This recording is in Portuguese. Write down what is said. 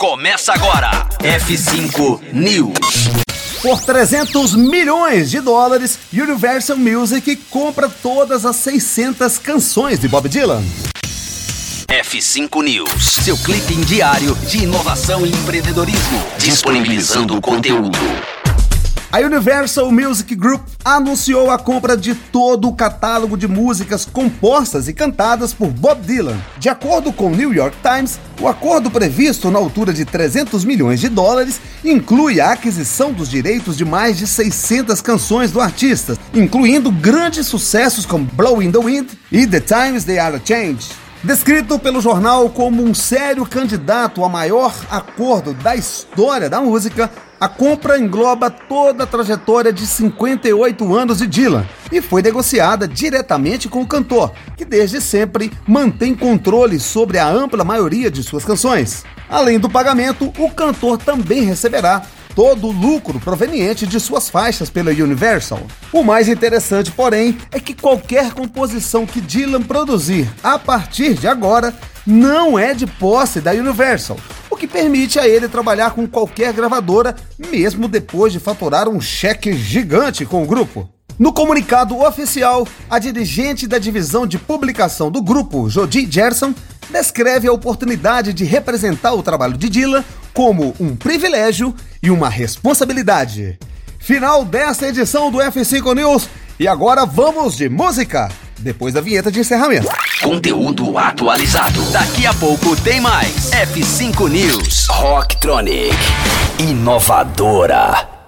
começa agora. F5 News. Por 300 milhões de dólares, Universal Music compra todas as 600 canções de Bob Dylan. F5 News, seu clipe diário de inovação e empreendedorismo, disponibilizando o conteúdo. A Universal Music Group anunciou a compra de todo o catálogo de músicas compostas e cantadas por Bob Dylan. De acordo com o New York Times, o acordo previsto na altura de 300 milhões de dólares inclui a aquisição dos direitos de mais de 600 canções do artista, incluindo grandes sucessos como Blowing the Wind e The Times They Are a Change. Descrito pelo jornal como um sério candidato a maior acordo da história da música, a compra engloba toda a trajetória de 58 anos de Dylan e foi negociada diretamente com o cantor, que desde sempre mantém controle sobre a ampla maioria de suas canções. Além do pagamento, o cantor também receberá todo o lucro proveniente de suas faixas pela Universal. O mais interessante, porém, é que qualquer composição que Dylan produzir a partir de agora não é de posse da Universal, que permite a ele trabalhar com qualquer gravadora, mesmo depois de faturar um cheque gigante com o grupo. No comunicado oficial, a dirigente da divisão de publicação do grupo, Jodi Gerson, descreve a oportunidade de representar o trabalho de Dylan como um privilégio e uma responsabilidade. Final desta edição do F5 News e agora vamos de música, depois da vinheta de encerramento. Conteúdo atualizado. Daqui a pouco tem mais. F5 News. Rocktronic. Inovadora.